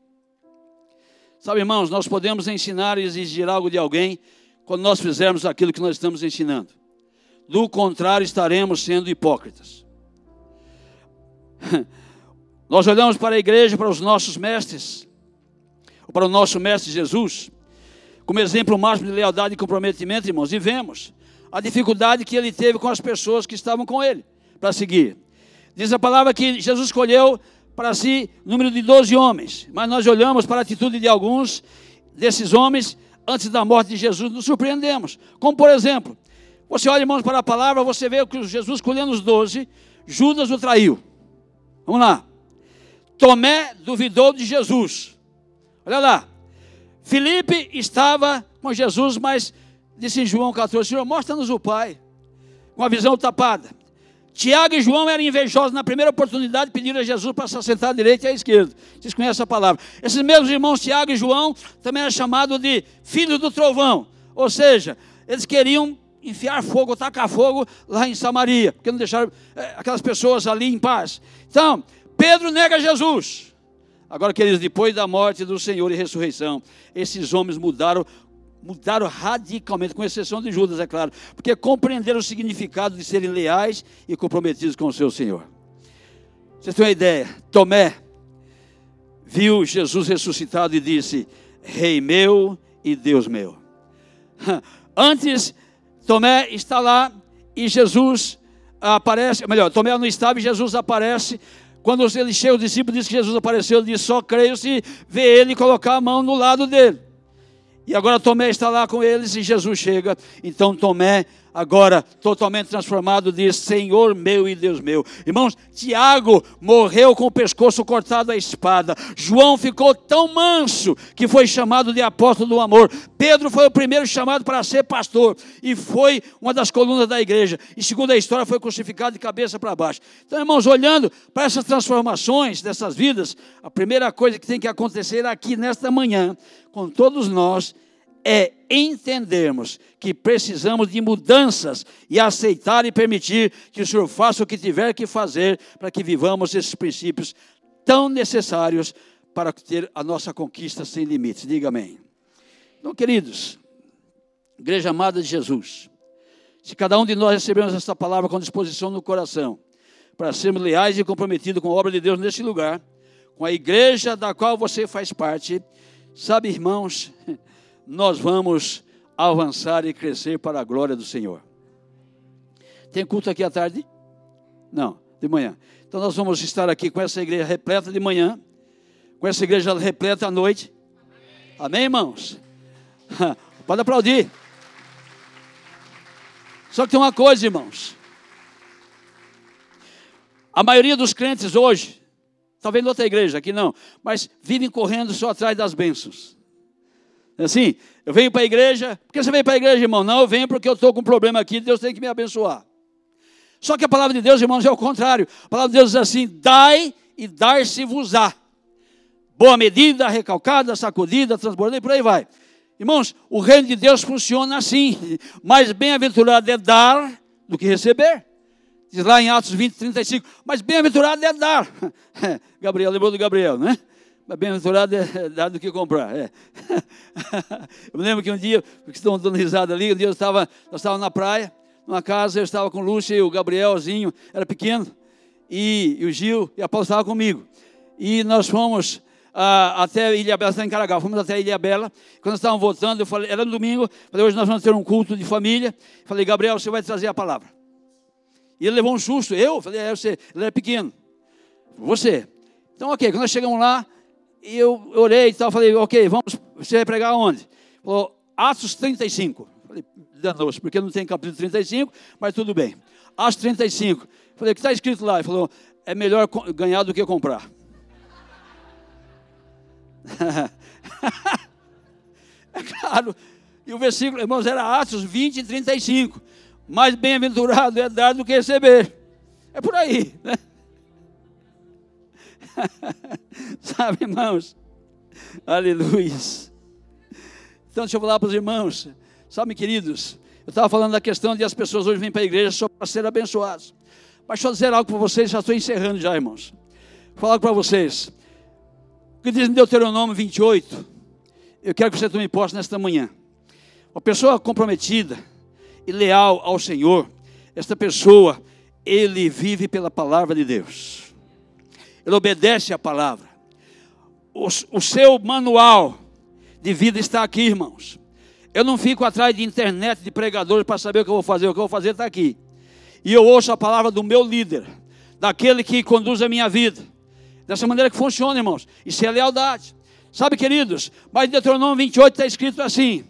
Sabe, irmãos, nós podemos ensinar e exigir algo de alguém quando nós fizermos aquilo que nós estamos ensinando. Do contrário, estaremos sendo hipócritas. Nós olhamos para a igreja, para os nossos mestres, para o nosso mestre Jesus, como exemplo máximo de lealdade e comprometimento, irmãos, e vemos a dificuldade que ele teve com as pessoas que estavam com ele para seguir. Diz a palavra que Jesus escolheu para si número de 12 homens, mas nós olhamos para a atitude de alguns desses homens antes da morte de Jesus, nos surpreendemos. Como por exemplo, você olha, irmãos, para a palavra, você vê que Jesus escolhendo os 12, Judas o traiu. Vamos lá. Tomé duvidou de Jesus. Olha lá. Felipe estava com Jesus, mas disse em João 14: Senhor, mostra-nos o Pai, com a visão tapada. Tiago e João eram invejosos na primeira oportunidade, pediram a Jesus para se assentar à direita e à esquerda. Vocês conhecem essa palavra. Esses mesmos irmãos, Tiago e João, também eram chamados de filhos do trovão. Ou seja, eles queriam enfiar fogo, tacar fogo lá em Samaria, porque não deixaram é, aquelas pessoas ali em paz. Então, Pedro nega Jesus. Agora, queridos, depois da morte do Senhor e ressurreição, esses homens mudaram mudaram radicalmente, com exceção de Judas, é claro, porque compreenderam o significado de serem leais e comprometidos com o seu Senhor. Vocês têm uma ideia? Tomé viu Jesus ressuscitado e disse: Rei meu e Deus meu. Antes, Tomé está lá e Jesus aparece, melhor, Tomé não estava e Jesus aparece. Quando ele chega, o discípulo diz que Jesus apareceu, ele diz: Só creio se vê ele colocar a mão no lado dele. E agora Tomé está lá com eles e Jesus chega. Então Tomé agora totalmente transformado, diz: Senhor meu e Deus meu. Irmãos, Tiago morreu com o pescoço cortado à espada. João ficou tão manso que foi chamado de apóstolo do amor. Pedro foi o primeiro chamado para ser pastor e foi uma das colunas da igreja. E segundo a história, foi crucificado de cabeça para baixo. Então, irmãos, olhando para essas transformações dessas vidas, a primeira coisa que tem que acontecer aqui nesta manhã, com todos nós, é entendermos que precisamos de mudanças e aceitar e permitir que o Senhor faça o que tiver que fazer para que vivamos esses princípios tão necessários para ter a nossa conquista sem limites. Diga amém. Então, queridos, igreja amada de Jesus, se cada um de nós recebemos essa palavra com disposição no coração, para sermos leais e comprometidos com a obra de Deus neste lugar, com a igreja da qual você faz parte, sabe, irmãos, nós vamos avançar e crescer para a glória do Senhor. Tem culto aqui à tarde? Não, de manhã. Então nós vamos estar aqui com essa igreja repleta de manhã, com essa igreja repleta à noite. Amém, irmãos? Pode aplaudir. Só que tem uma coisa, irmãos. A maioria dos crentes hoje, talvez em outra igreja, aqui não, mas vivem correndo só atrás das bênçãos. Assim, eu venho para a igreja, por que você veio para a igreja, irmão? Não, eu venho porque eu estou com um problema aqui, Deus tem que me abençoar. Só que a palavra de Deus, irmãos, é o contrário. A palavra de Deus diz assim: dai e dar-se-vos-á. Boa medida, recalcada, sacudida, transbordada e por aí vai. Irmãos, o reino de Deus funciona assim. Mais bem-aventurado é dar do que receber. Diz lá em Atos 20, 35. Mas bem-aventurado é dar. Gabriel, lembrou do Gabriel, né? Bem-aventurado é dar do que comprar. É. Eu me lembro que um dia, porque estão dando risada ali, um dia eu estava, nós estávamos na praia, numa casa, eu estava com o Lúcia e o Gabrielzinho, era pequeno, e, e o Gil e a Paula estavam comigo. E nós fomos ah, até Ilha Bela, está em Caragal, fomos até Ilha Bela. Quando nós estávamos voltando, eu falei, era no domingo, falei, hoje nós vamos ter um culto de família. Falei, Gabriel, você vai trazer a palavra. E ele levou um susto, eu? Falei, é, você, ele era pequeno. Você. Então, ok, quando nós chegamos lá, e eu orei e tal, falei, ok, vamos, você vai pregar onde? Falou, Atos 35. Falei, danou-se, porque não tem capítulo 35, mas tudo bem. Atos 35. Falei, o que está escrito lá? Ele falou, é melhor ganhar do que comprar. É claro. E o versículo, irmãos, era Atos 20, 35. Mais bem-aventurado é dar do que receber. É por aí, né? Sabe, irmãos? Aleluia. Então, deixa eu falar para os irmãos. Sabe, queridos, eu estava falando da questão de as pessoas hoje vêm para a igreja só para ser abençoados. Mas deixa eu dizer algo para vocês, já estou encerrando já, irmãos. Vou falar para vocês. O que diz em Deuteronômio 28, eu quero que você tome posse nesta manhã. Uma pessoa comprometida e leal ao Senhor, esta pessoa, ele vive pela palavra de Deus. Ele obedece à palavra. O, o seu manual de vida está aqui, irmãos. Eu não fico atrás de internet, de pregadores para saber o que eu vou fazer. O que eu vou fazer está aqui. E eu ouço a palavra do meu líder, daquele que conduz a minha vida. Dessa maneira que funciona, irmãos. Isso é lealdade. Sabe, queridos, mas Deuteronômio 28 está escrito assim: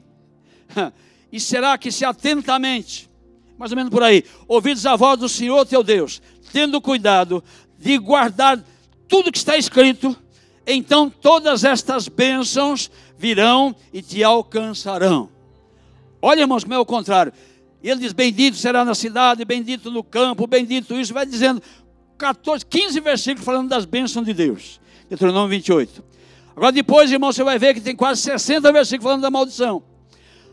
E será que se atentamente, mais ou menos por aí, ouvidos a voz do Senhor teu Deus, tendo cuidado de guardar tudo que está escrito, então todas estas bênçãos virão e te alcançarão. Olha, irmãos, como é o contrário. Ele diz: Bendito será na cidade, bendito no campo, bendito isso. Vai dizendo 14, 15 versículos falando das bênçãos de Deus. Deuteronômio 28. Agora, depois, irmão, você vai ver que tem quase 60 versículos falando da maldição.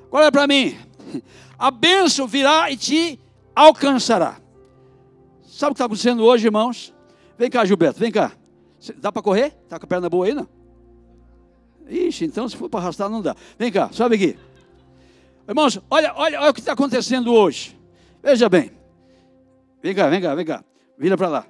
Agora, para mim: a bênção virá e te alcançará. Sabe o que está acontecendo hoje, irmãos? Vem cá, Gilberto, vem cá. Dá para correr? Está com a perna boa aí, não? Ixi, então se for para arrastar, não dá. Vem cá, sobe aqui. Irmãos, olha, olha, olha o que está acontecendo hoje. Veja bem. Vem cá, vem cá, vem cá. Vira para lá.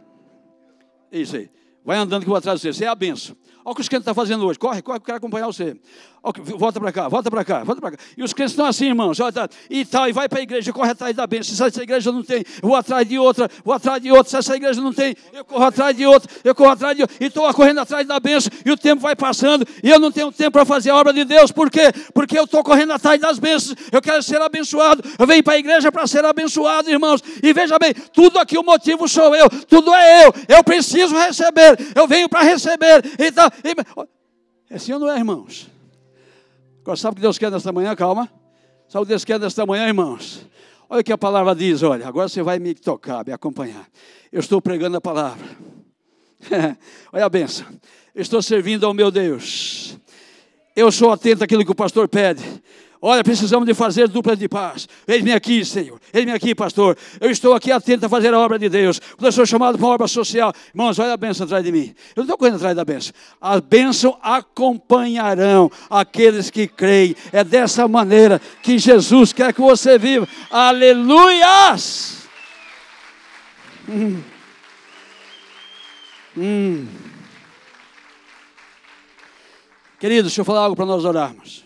Isso aí. Vai andando que eu vou atrás de você. Você é a benção. Olha o que os crentes estão fazendo hoje. Corre, corre, eu quero acompanhar você. Volta para cá, volta para cá, volta para cá. E os crentes estão assim, irmãos. Tá, e tal, e vai para a igreja, corre atrás da bênção. Se essa igreja não tem, eu vou atrás de outra, vou atrás de outra. Se essa igreja não tem, eu corro atrás de outra, eu corro atrás de outra. E estou correndo atrás da bênção. E o tempo vai passando. E eu não tenho tempo para fazer a obra de Deus. Por quê? Porque eu estou correndo atrás das bênçãos. Eu quero ser abençoado. Eu venho para a igreja para ser abençoado, irmãos. E veja bem, tudo aqui o motivo sou eu. Tudo é eu. Eu preciso receber. Eu venho para receber. Então, e, é assim ou não é, irmãos? Agora, sabe o que Deus quer nesta manhã? Calma. Sabe o que Deus quer nesta manhã, irmãos? Olha o que a palavra diz, olha. Agora você vai me tocar, me acompanhar. Eu estou pregando a palavra. olha a benção. Estou servindo ao meu Deus. Eu sou atento àquilo que o pastor pede. Olha, precisamos de fazer dupla de paz. Eis-me aqui, Senhor. Eis-me aqui, pastor. Eu estou aqui atento a fazer a obra de Deus. Quando eu sou chamado para uma obra social, irmãos, olha a bênção atrás de mim. Eu não estou correndo atrás da bênção. A bênção acompanharão aqueles que creem. É dessa maneira que Jesus quer que você viva. Aleluias! Hum. Hum. Queridos, deixa eu falar algo para nós orarmos.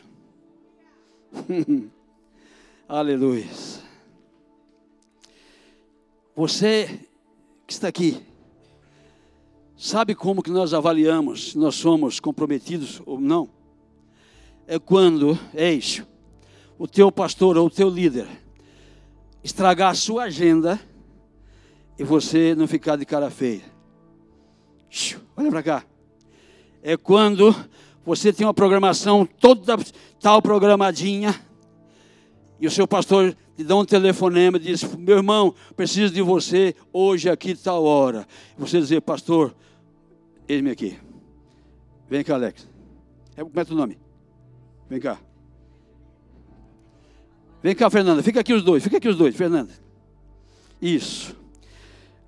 Aleluia. Você que está aqui, sabe como que nós avaliamos se nós somos comprometidos ou não? É quando, eis, o teu pastor ou o teu líder estragar a sua agenda e você não ficar de cara feia. Olha para cá. É quando você tem uma programação toda tal programadinha, e o seu pastor lhe dá um telefonema e diz: Meu irmão, preciso de você hoje aqui, tal hora. Você dizer, pastor, eis-me aqui. Vem cá, Alex. É, como é teu nome? Vem cá. Vem cá, Fernanda. Fica aqui os dois. Fica aqui os dois, Fernanda. Isso.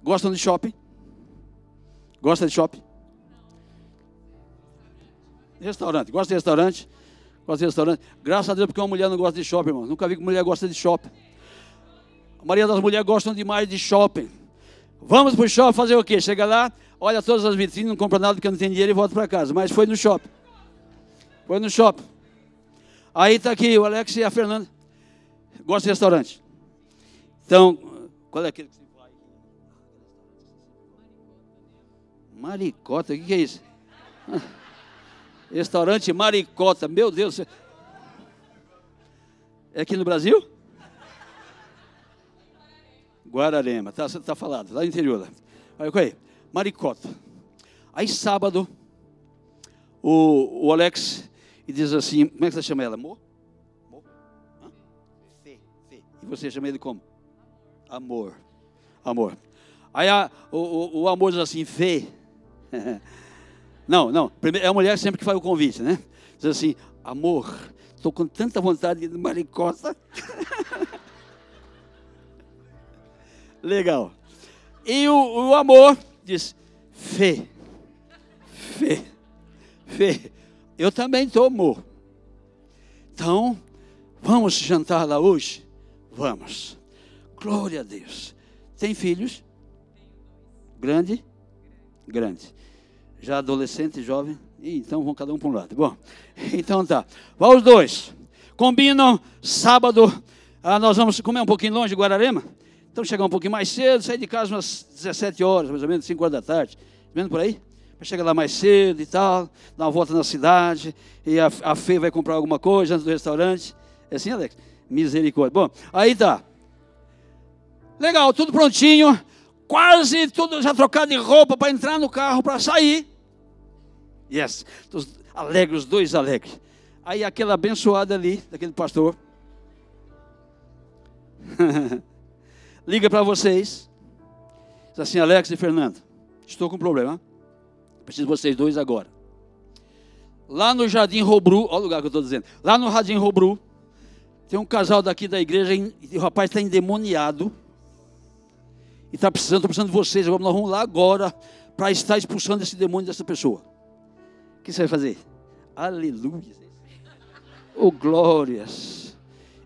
Gostam de shopping? Gosta de shopping? Restaurante. Gosta de restaurante? Gosta de restaurante? Graças a Deus, porque uma mulher não gosta de shopping, irmão. Nunca vi que mulher gosta de shopping. A maioria das mulheres gostam demais de shopping. Vamos para o shopping fazer o quê? Chega lá, olha todas as vitrines, não compra nada porque não tem dinheiro e volta para casa. Mas foi no shopping. Foi no shopping. Aí está aqui o Alex e a Fernanda. Gosta de restaurante. Então, qual é aquele que você vai? Maricota, o que, que é isso? Restaurante Maricota. Meu Deus. É aqui no Brasil? Guararema. Tá, tá falado. Lá no interior. Olha aí. Maricota. Aí sábado, o, o Alex e diz assim, como é que você chama ela? Amor? Amor? Hã? E você chama ele como? Amor. Amor. Aí a, o, o, o amor diz assim, Fê. Não, não. É a mulher sempre que faz o convite, né? Diz assim, amor, estou com tanta vontade de maricosa. Legal. E o, o amor diz, fé. Fé. Fé. Eu também estou amor. Então, vamos jantar lá hoje? Vamos. Glória a Deus. Tem filhos? Grande? Grande. Já adolescente, jovem? Ih, então vão cada um para um lado. Bom, então tá. Vão os dois. Combinam sábado. Ah, nós vamos comer um pouquinho longe de Guararema. Então chegar um pouquinho mais cedo, sair de casa umas 17 horas, mais ou menos, 5 horas da tarde. Vendo por aí? Chegar lá mais cedo e tal, dar uma volta na cidade. E a, a Fê vai comprar alguma coisa antes do restaurante. É assim, Alex? Misericórdia. Bom, aí tá. Legal, tudo prontinho. Quase tudo já trocado de roupa para entrar no carro para sair. Yes. Os alegres, os dois alegres. Aí aquela abençoada ali, daquele pastor. Liga para vocês. Diz assim, Alex e Fernando. Estou com um problema. Preciso de vocês dois agora. Lá no Jardim Robru, olha o lugar que eu estou dizendo. Lá no Jardim Robru, tem um casal daqui da igreja e o rapaz está endemoniado. E está precisando, estou precisando de vocês. Nós vamos lá agora para estar expulsando esse demônio dessa pessoa. O que você vai fazer? Aleluia. Oh, glórias.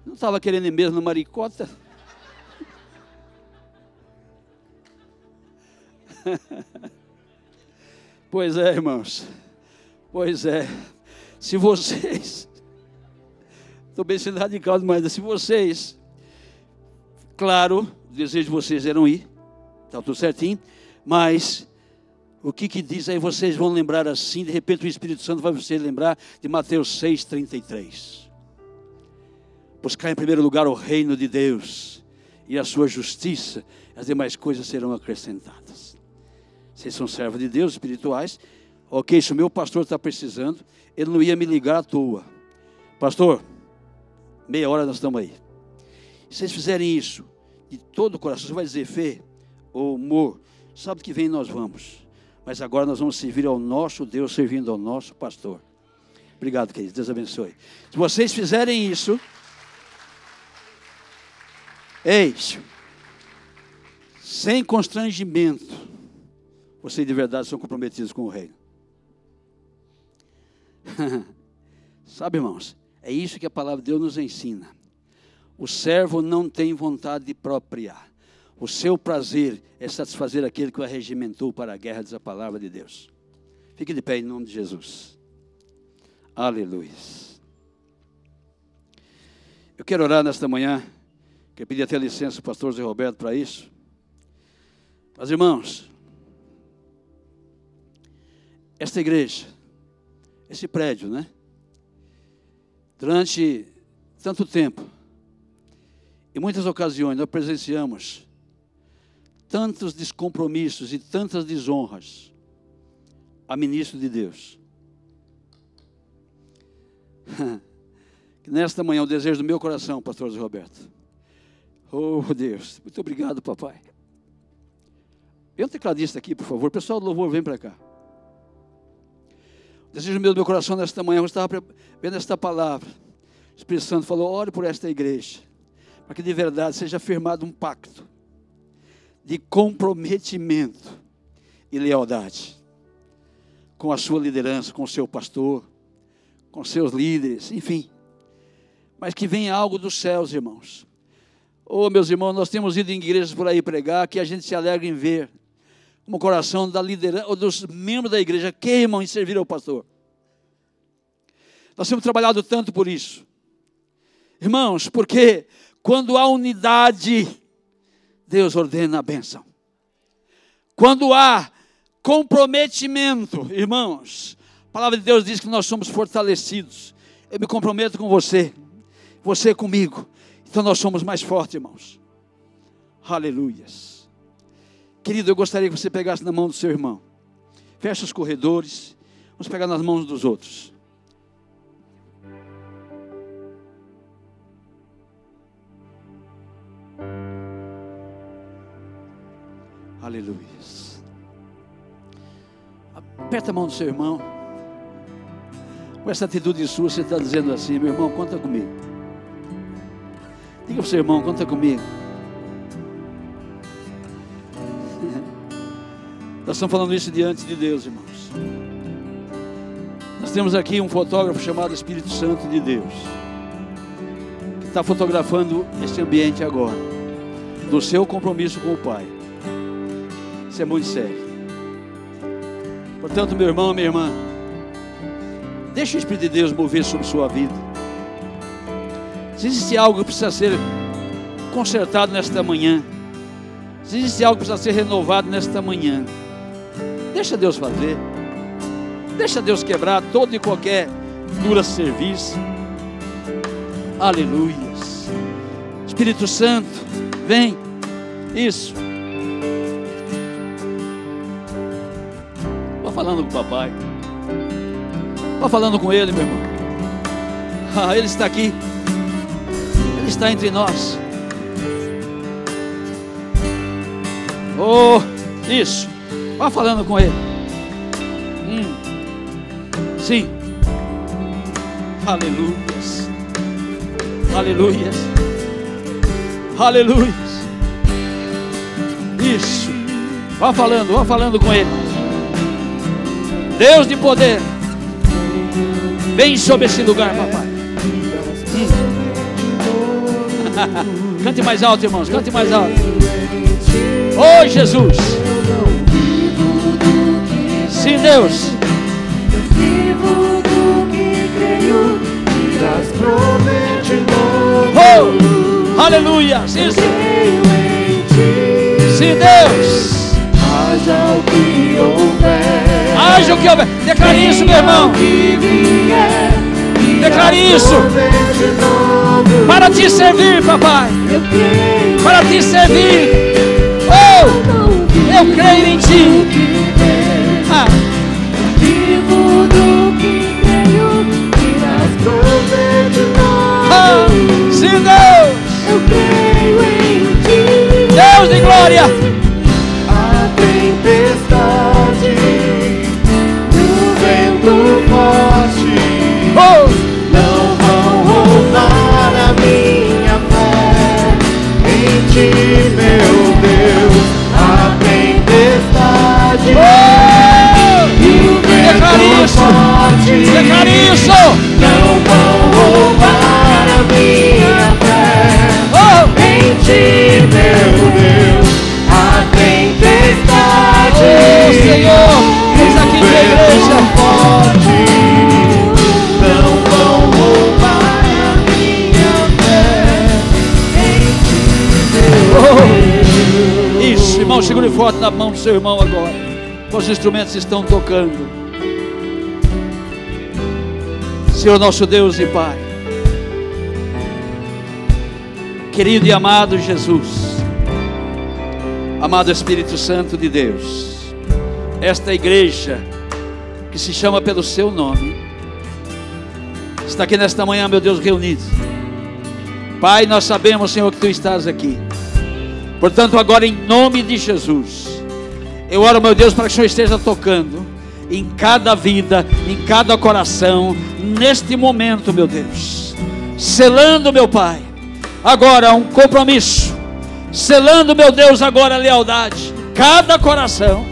Não estava querendo ir mesmo no maricota? pois é, irmãos. Pois é. Se vocês. Estou bem sendo radical demais. Se vocês. Claro, o desejo de vocês eram ir. Está tudo certinho. Mas. O que, que diz aí? Vocês vão lembrar assim. De repente o Espírito Santo vai você lembrar de Mateus 6,33. Buscar em primeiro lugar o reino de Deus e a sua justiça, as demais coisas serão acrescentadas. Vocês são servos de Deus espirituais. Ok, se o meu pastor está precisando, ele não ia me ligar à toa. Pastor, meia hora nós estamos aí. Se vocês fizerem isso de todo o coração, você vai dizer fé ou amor. Sabe que vem nós vamos. Mas agora nós vamos servir ao nosso Deus, servindo ao nosso pastor. Obrigado, querido. Deus abençoe. Se vocês fizerem isso, eis, sem constrangimento, vocês de verdade são comprometidos com o reino. Sabe, irmãos, é isso que a palavra de Deus nos ensina. O servo não tem vontade de propriar. O seu prazer é satisfazer aquele que o arregimentou para a guerra, diz a palavra de Deus. Fique de pé em nome de Jesus. Aleluia. Eu quero orar nesta manhã. Quero pedir até licença ao pastor Zé Roberto para isso. Mas, irmãos, esta igreja, esse prédio, né? Durante tanto tempo, em muitas ocasiões, nós presenciamos tantos descompromissos e tantas desonras a ministro de Deus. Que nesta manhã o desejo do meu coração, pastor José Roberto. Oh Deus, muito obrigado, papai. Vem um tecladista aqui, por favor. Pessoal do louvor, vem para cá. Desejo meu do meu coração nesta manhã, eu estava vendo esta palavra. O Espírito Santo falou: ore por esta igreja, para que de verdade seja firmado um pacto de comprometimento e lealdade com a sua liderança, com o seu pastor, com seus líderes, enfim. Mas que venha algo dos céus, irmãos. Oh, meus irmãos, nós temos ido em igrejas por aí pregar que a gente se alegra em ver como o coração da liderança, ou dos membros da igreja queimam em servir ao pastor. Nós temos trabalhado tanto por isso. Irmãos, porque quando há unidade, Deus ordena a bênção. Quando há comprometimento, irmãos, a palavra de Deus diz que nós somos fortalecidos. Eu me comprometo com você, você comigo. Então nós somos mais fortes, irmãos. Aleluias. Querido, eu gostaria que você pegasse na mão do seu irmão. Feche os corredores. Vamos pegar nas mãos dos outros. Aleluia. Aperta a mão do seu irmão. Com essa atitude sua, você está dizendo assim: meu irmão, conta comigo. Diga para o seu irmão, conta comigo. Nós estamos falando isso diante de Deus, irmãos. Nós temos aqui um fotógrafo chamado Espírito Santo de Deus, que está fotografando este ambiente agora, do seu compromisso com o Pai. Isso é muito sério. Portanto, meu irmão, minha irmã, deixe o Espírito de Deus mover sobre sua vida. Se existe algo que precisa ser consertado nesta manhã, se existe algo que precisa ser renovado nesta manhã, deixa Deus fazer. Deixa Deus quebrar todo e qualquer dura serviço. Aleluias. Espírito Santo, vem. Isso. Falando com o papai. Vá falando com ele, meu irmão. Ah, ele está aqui. Ele está entre nós. Oh, isso. Vá falando com ele. Hum. Sim. Aleluias. Aleluias. Aleluias. Isso. Vá falando, vá falando com ele. Deus de poder, vem sobre esse lugar, papai. Cante mais alto, irmãos, cante mais alto. Oh Jesus, sim, Deus. Oh, aleluia, sim. Sim, Haja o que houver. Declare isso, meu irmão. Declare isso. Para te servir, papai. Para te servir. Oh, eu creio em ti. Ah. Ah, sim, Deus. Deus de glória. a tempestade. Oh, Senhor, eis aqui na igreja. Irmão, segure forte na mão do seu irmão agora. Os instrumentos estão tocando. Senhor nosso Deus e Pai, querido e amado Jesus, amado Espírito Santo de Deus, esta igreja que se chama pelo Seu nome, está aqui nesta manhã, meu Deus, reunido. Pai, nós sabemos, Senhor, que Tu estás aqui. Portanto, agora em nome de Jesus, eu oro, meu Deus, para que o Senhor esteja tocando em cada vida, em cada coração, neste momento, meu Deus, selando, meu Pai, agora um compromisso, selando, meu Deus, agora a lealdade, cada coração,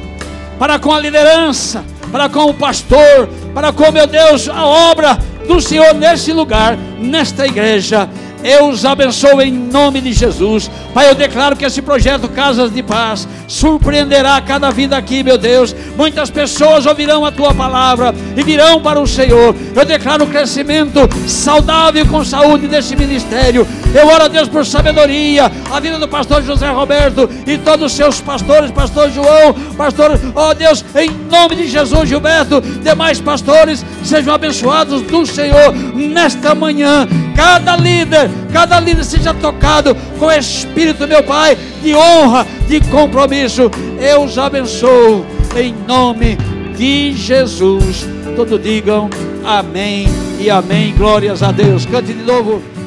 para com a liderança, para com o pastor, para com, meu Deus, a obra do Senhor nesse lugar, nesta igreja eu os abençoo em nome de Jesus. Pai, eu declaro que esse projeto Casas de Paz surpreenderá cada vida aqui, meu Deus. Muitas pessoas ouvirão a tua palavra e virão para o Senhor. Eu declaro o crescimento saudável com saúde desse ministério. Eu oro a Deus por sabedoria, a vida do pastor José Roberto e todos os seus pastores, pastor João, pastor, ó oh Deus, em nome de Jesus, Gilberto, demais pastores, sejam abençoados do Senhor nesta manhã. Cada líder cada líder seja tocado com Espírito, meu Pai, de honra, de compromisso. Eu os abençoo em nome de Jesus. Todos digam amém e amém. Glórias a Deus. Cante de novo.